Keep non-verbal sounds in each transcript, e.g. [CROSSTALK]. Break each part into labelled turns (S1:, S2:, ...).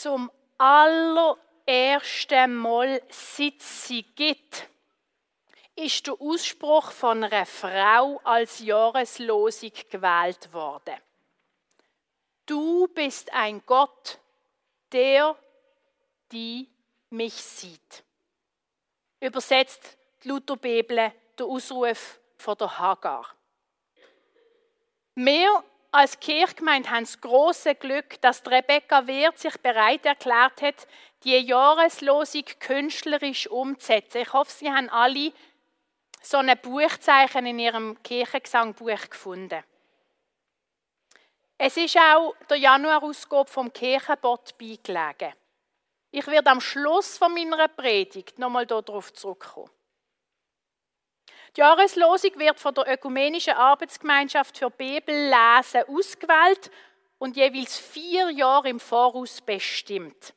S1: zum allerersten Mal, seit sie gibt, ist der Ausspruch von einer Frau als Jahreslosung gewählt worden. Du bist ein Gott, der, die mich sieht. Übersetzt die Lutherbibel der Ausruf von der Hagar. Wir als Kirchgemeinde haben das große Glück, dass Rebecca Wirth sich bereit erklärt hat, die Jahreslosung künstlerisch umzusetzen. Ich hoffe, Sie haben alle so ein Buchzeichen in Ihrem Kirchengesangbuch gefunden. Es ist auch der Januarausgabe vom Kirchenbot beigelegen. Ich werde am Schluss von meiner Predigt nochmal darauf zurückkommen. Die Jahreslosung wird von der Ökumenischen Arbeitsgemeinschaft für Bibellesen ausgewählt und jeweils vier Jahre im Voraus bestimmt.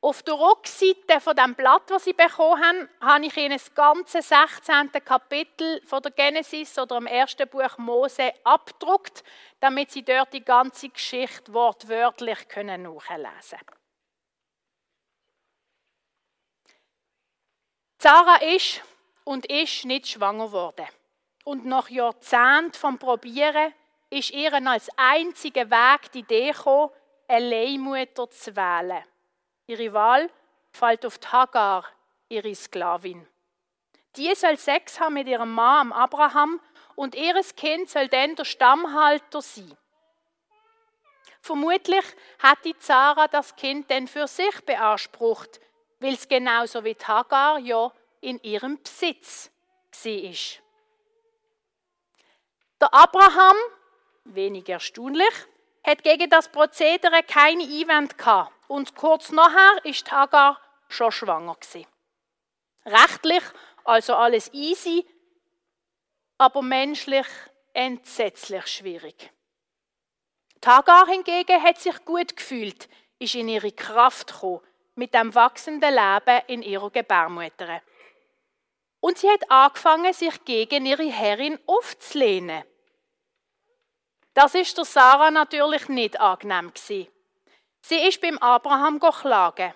S1: Auf der Rückseite von dem Blatt, das sie bekommen haben, habe ich ihnen das ganze 16. Kapitel von der Genesis oder im ersten Buch Mose abgedruckt, damit sie dort die ganze Geschichte wortwörtlich können nachlesen können. Sarah ist und ist nicht schwanger geworden. Und nach Jahrzehnten vom Probieren ist ihr als einziger Weg die Idee gekommen, eine Leihmutter zu wählen. Ihre Wahl fällt auf die Hagar, ihre Sklavin. Die soll Sex haben mit ihrem Mann Abraham und ihres Kind soll dann der Stammhalter sein. Vermutlich hat die Zara das Kind dann für sich beansprucht, weil es genauso wie Hagar ja in ihrem Besitz war. Der Abraham, wenig erstaunlich, hat gegen das Prozedere keine Einwände gehabt und kurz nachher ist Hagar schon schwanger gewesen. Rechtlich also alles easy, aber menschlich entsetzlich schwierig. Hagar hingegen hat sich gut gefühlt, ist in ihre Kraft gekommen, mit dem wachsenden Leben in ihrer Gebärmutter. Und sie hat angefangen, sich gegen ihre Herrin aufzulehnen. Das ist der Sarah natürlich nicht angenehm gewesen. Sie ist beim Abraham klagen.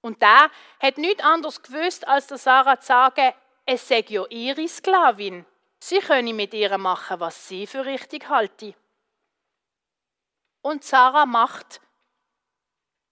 S1: Und der hat nichts anderes gewusst, als der Sarah zu sagen, es sei ja ihre Sklavin. Sie könne mit ihr machen, was sie für richtig halte. Und Sarah macht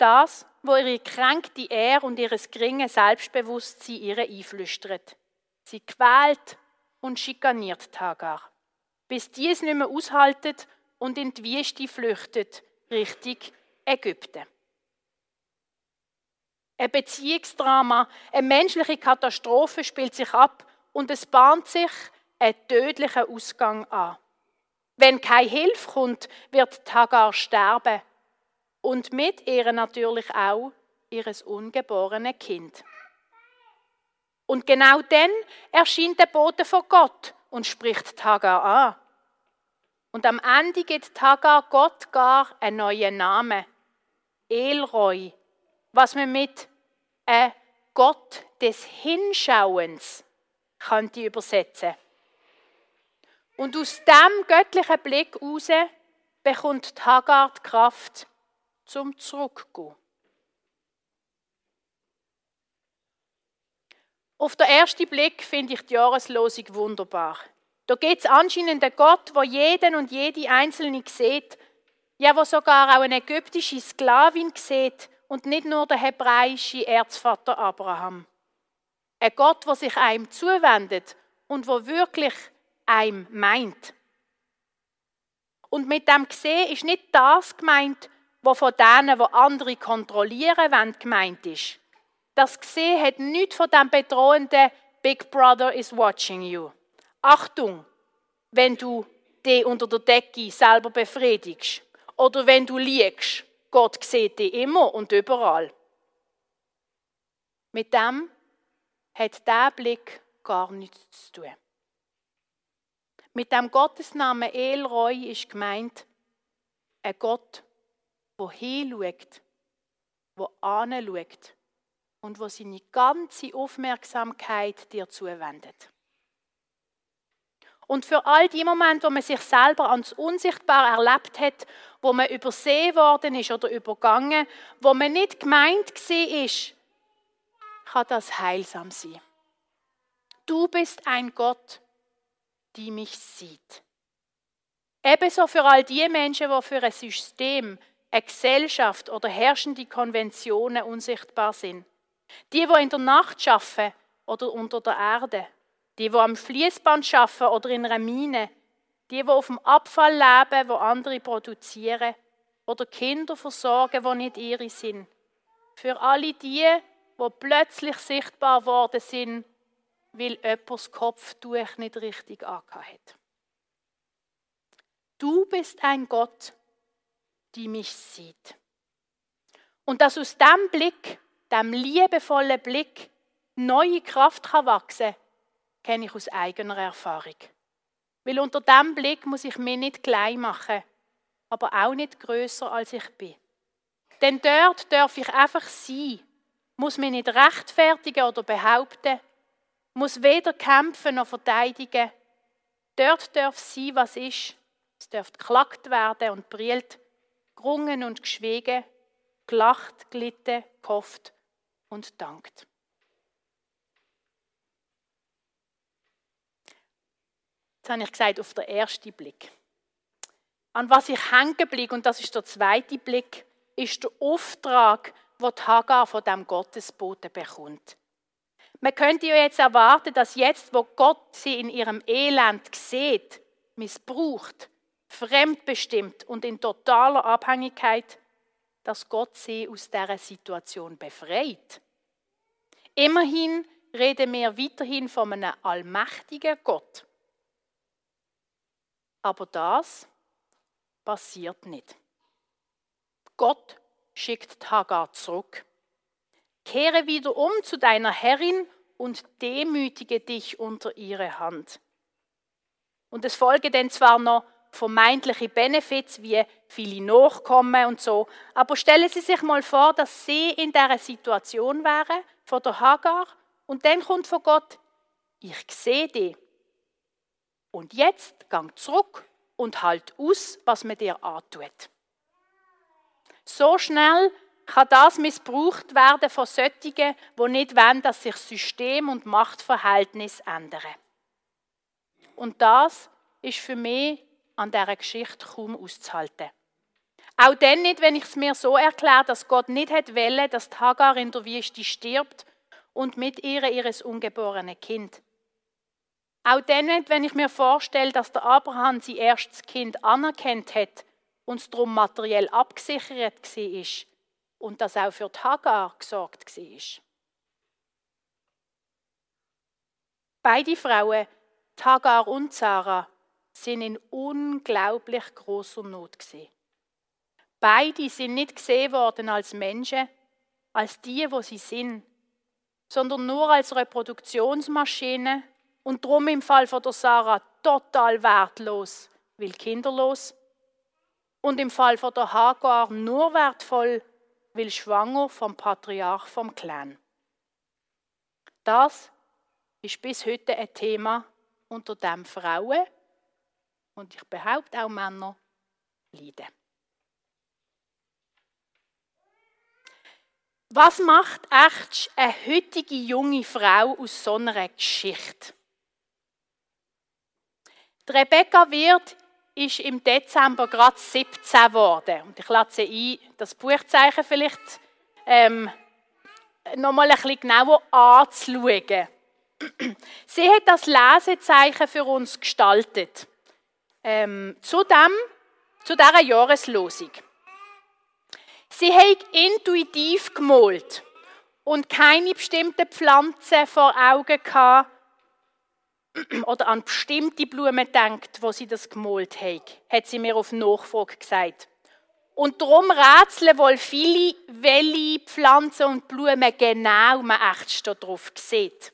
S1: das, wo ihre kränkte Ehre und ihres geringen Selbstbewusstsein ihre einflüstert. Sie quält und schikaniert Hagar, bis die es nicht mehr aushaltet und in die Wüste flüchtet, richtig Ägypten. Ein Beziehungsdrama, eine menschliche Katastrophe spielt sich ab und es bahnt sich ein tödlicher Ausgang an. Wenn keine Hilfe kommt, wird Hagar sterben und mit ihr natürlich auch ihres ungeborenen Kind. Und genau dann erscheint der Bote von Gott und spricht Hagar an. Und am Ende gibt Hagar Gott gar einen neuen Namen. Elroy, was man mit äh, Gott des Hinschauens könnte übersetzen. Und aus dem göttlichen Blick heraus bekommt Hagar die Kraft zum Zurückgehen. Auf den ersten Blick finde ich die Jahreslosung wunderbar. Da geht es anscheinend einen Gott, wo jeden und jede Einzelne sieht, ja, wo sogar auch eine ägyptische Sklavin sieht und nicht nur der hebräische Erzvater Abraham. Ein Gott, der sich einem zuwendet und wo wirklich einem meint. Und mit dem Gesehen ist nicht das gemeint, was von denen, wo andere kontrollieren wollen, gemeint ist. Das Gesehen hat nichts von dem bedrohenden Big Brother is watching you. Achtung, wenn du die unter der Decke selber befriedigst. Oder wenn du liegst, Gott sieht dich immer und überall. Mit dem hat der Blick gar nichts zu tun. Mit dem Gottesnamen Elroy ist gemeint ein Gott, der hinschaut, der anschaut und wo seine ganze Aufmerksamkeit dir zuwendet. Und für all die Momente, wo man sich selber ans Unsichtbare erlebt hat, wo man übersehen worden ist oder übergangen, wo man nicht gemeint ist, kann das heilsam sein. Du bist ein Gott, die mich sieht. Ebenso für all die Menschen, die für ein System, eine Gesellschaft oder herrschende Konventionen unsichtbar sind. Die, die in der Nacht arbeiten oder unter der Erde die, die am Fließband arbeiten oder in einer Mine, die, die auf dem Abfall leben, wo andere produzieren, oder Kinder versorgen, die nicht ihre sind. Für alle die, die plötzlich sichtbar worden sind, weil jemand das Kopftuch nicht richtig hat. Du bist ein Gott, die mich sieht. Und dass aus dem Blick, dem liebevollen Blick, neue Kraft kann wachsen kenne ich aus eigener Erfahrung. Weil unter diesem Blick muss ich mich nicht klein machen, aber auch nicht größer als ich bin. Denn dort darf ich einfach sein, muss mich nicht rechtfertigen oder behaupten, muss weder kämpfen noch verteidigen. Dort darf sein, was ist. Es darf geklagt werden und brillt, gerungen und geschwiegen, gelacht, glitten, gehofft und dankt. Jetzt habe ich gesagt, auf den ersten Blick. An was ich hängen blieb, und das ist der zweite Blick, ist der Auftrag, den die Hagar von dem Gottesboten bekommt. Man könnte ja jetzt erwarten, dass jetzt, wo Gott sie in ihrem Elend sieht, missbraucht, fremdbestimmt und in totaler Abhängigkeit, dass Gott sie aus dieser Situation befreit. Immerhin reden wir weiterhin von einem allmächtigen Gott. Aber das passiert nicht. Gott schickt Hagar zurück. Kehre wieder um zu deiner Herrin und demütige dich unter ihre Hand. Und es folgen dann zwar noch vermeintliche Benefits wie viele Nachkommen und so, aber stellen Sie sich mal vor, dass Sie in dieser Situation wären, von der Hagar, und dann kommt von Gott, ich sehe dich und jetzt gang zurück und halt aus, was man dir antut. So schnell kann das missbraucht werden von solchen, die nicht wollen, dass sich System und Machtverhältnis ändern. Und das ist für mich an dieser Geschichte kaum auszuhalten. Auch dann nicht, wenn ich es mir so erkläre, dass Gott nicht hat wollen, dass Hagar in der Wüste stirbt und mit ihr ihres ungeborenen Kind. Auch dann nicht, wenn ich mir vorstelle, dass der Abraham sein erstes Kind anerkannt hat und es darum materiell abgesichert war und das auch für Hagar gesorgt war. Beide Frauen, Hagar und Sarah, sind in unglaublich großer Not gewesen. Beide sind nicht gesehen worden als Menschen, als die, wo sie sind, sondern nur als Reproduktionsmaschine und drum im Fall von der Sarah total wertlos, weil kinderlos. Und im Fall von der Hagar nur wertvoll, weil schwanger vom Patriarch vom Clan. Das ist bis heute ein Thema, unter dem Frauen und ich behaupte auch Männer leiden. Was macht echt eine heutige junge Frau aus so einer Geschichte? Die Rebecca Wirth ist im Dezember gerade 17 geworden. Und ich lade sie ein, das Buchzeichen vielleicht ähm, nochmal ein bisschen genauer anzuschauen. [CLEARS THROAT] sie hat das Lesezeichen für uns gestaltet. Ähm, zu, dem, zu dieser Jahreslosung. Sie hat intuitiv gemalt und keine bestimmten Pflanzen vor Augen gehabt, [CLEARS THROAT] oder an bestimmte Blumen denkt, wo sie das gemalt hat, hat sie mir auf Nachfrage gesagt. Und darum rätseln wohl viele, welche Pflanzen und Blumen genau man echt drauf sieht.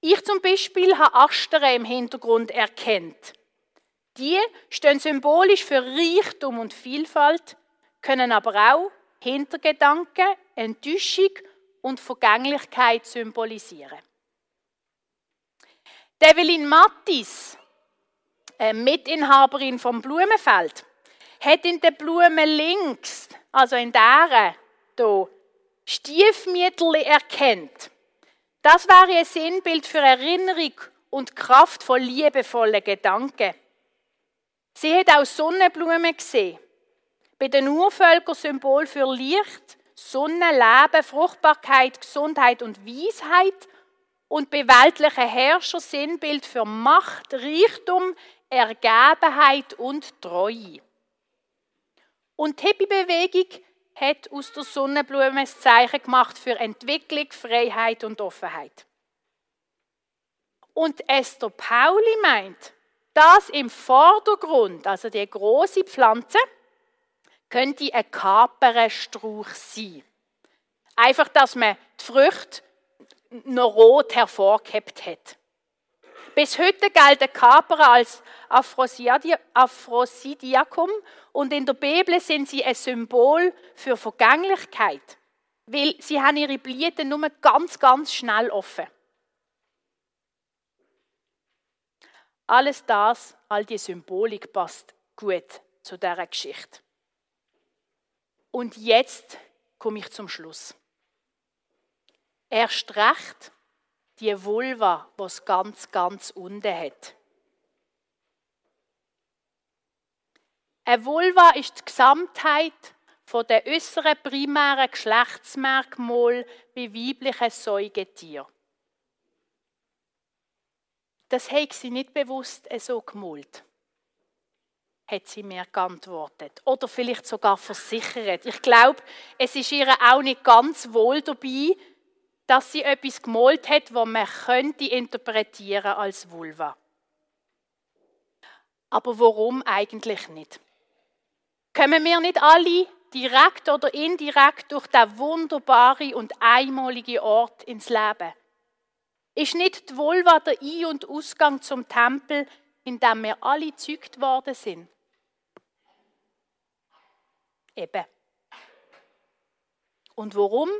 S1: Ich zum Beispiel habe Astere im Hintergrund erkannt. Die stehen symbolisch für Reichtum und Vielfalt, können aber auch Hintergedanken, Enttäuschung und Vergänglichkeit symbolisieren. Develin Mattis, Mitinhaberin vom Blumenfeld, hat in der Blume links, also in der hier, Stiefmittel erkennt. Das wäre ein Sinnbild für Erinnerung und Kraft von liebevollen Gedanken. Sie hat auch Sonnenblumen gesehen. Bei den Urvölkern Symbol für Licht, Sonne, Leben, Fruchtbarkeit, Gesundheit und Weisheit und bei weltlichen Herrscher Sinnbild für Macht, Reichtum, Ergebenheit und Treue. Und die Hippie-Bewegung hat aus der Sonnenblume ein Zeichen gemacht für Entwicklung, Freiheit und Offenheit. Und Esther Pauli meint, dass im Vordergrund, also die große Pflanze, könnte ein Kaperenstrauch sein. Einfach, dass man die Früchte noch rot hervorgehebt hat. Bis heute gilt der Kaper als Aphrosidiakum und in der Bibel sind sie ein Symbol für Vergänglichkeit, weil sie haben ihre Blüten nur ganz, ganz schnell offen. Alles das, all die Symbolik passt gut zu dieser Geschichte. Und jetzt komme ich zum Schluss. Erst recht die Vulva, was ganz, ganz unten hat. Eine Vulva ist die Gesamtheit von den äußeren primären Geschlechtsmerkmalen bei weiblichen Säugetieren. Das hat sie nicht bewusst so gemalt hat sie mir geantwortet. Oder vielleicht sogar versichert. Ich glaube, es ist ihr auch nicht ganz wohl dabei, dass sie etwas gemalt hat, was man könnte interpretieren als Vulva. Aber warum eigentlich nicht? Kommen wir nicht alle direkt oder indirekt durch den wunderbaren und einmaligen Ort ins Leben? Ist nicht die Vulva der Ein- und Ausgang zum Tempel, in dem wir alle gezeugt worden sind? Eben. Und warum?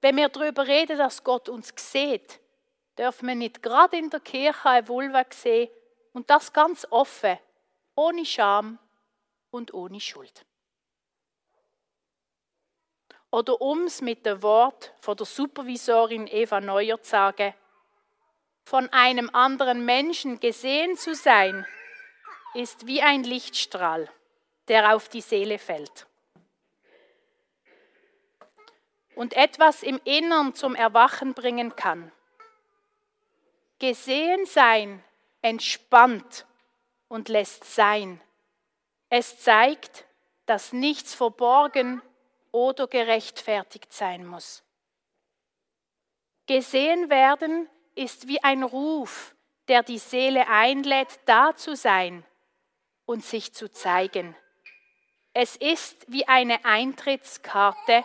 S1: Wenn wir darüber reden, dass Gott uns sieht, dürfen wir nicht gerade in der Kirche eine Vulva sehen und das ganz offen, ohne Scham und ohne Schuld. Oder um es mit dem Wort von der Supervisorin Eva Neuer zu sagen, von einem anderen Menschen gesehen zu sein, ist wie ein Lichtstrahl, der auf die Seele fällt und etwas im Innern zum Erwachen bringen kann. Gesehen sein entspannt und lässt sein. Es zeigt, dass nichts verborgen oder gerechtfertigt sein muss. Gesehen werden ist wie ein Ruf, der die Seele einlädt, da zu sein und sich zu zeigen. Es ist wie eine Eintrittskarte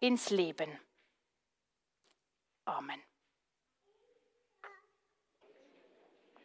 S1: ins Leben. Amen.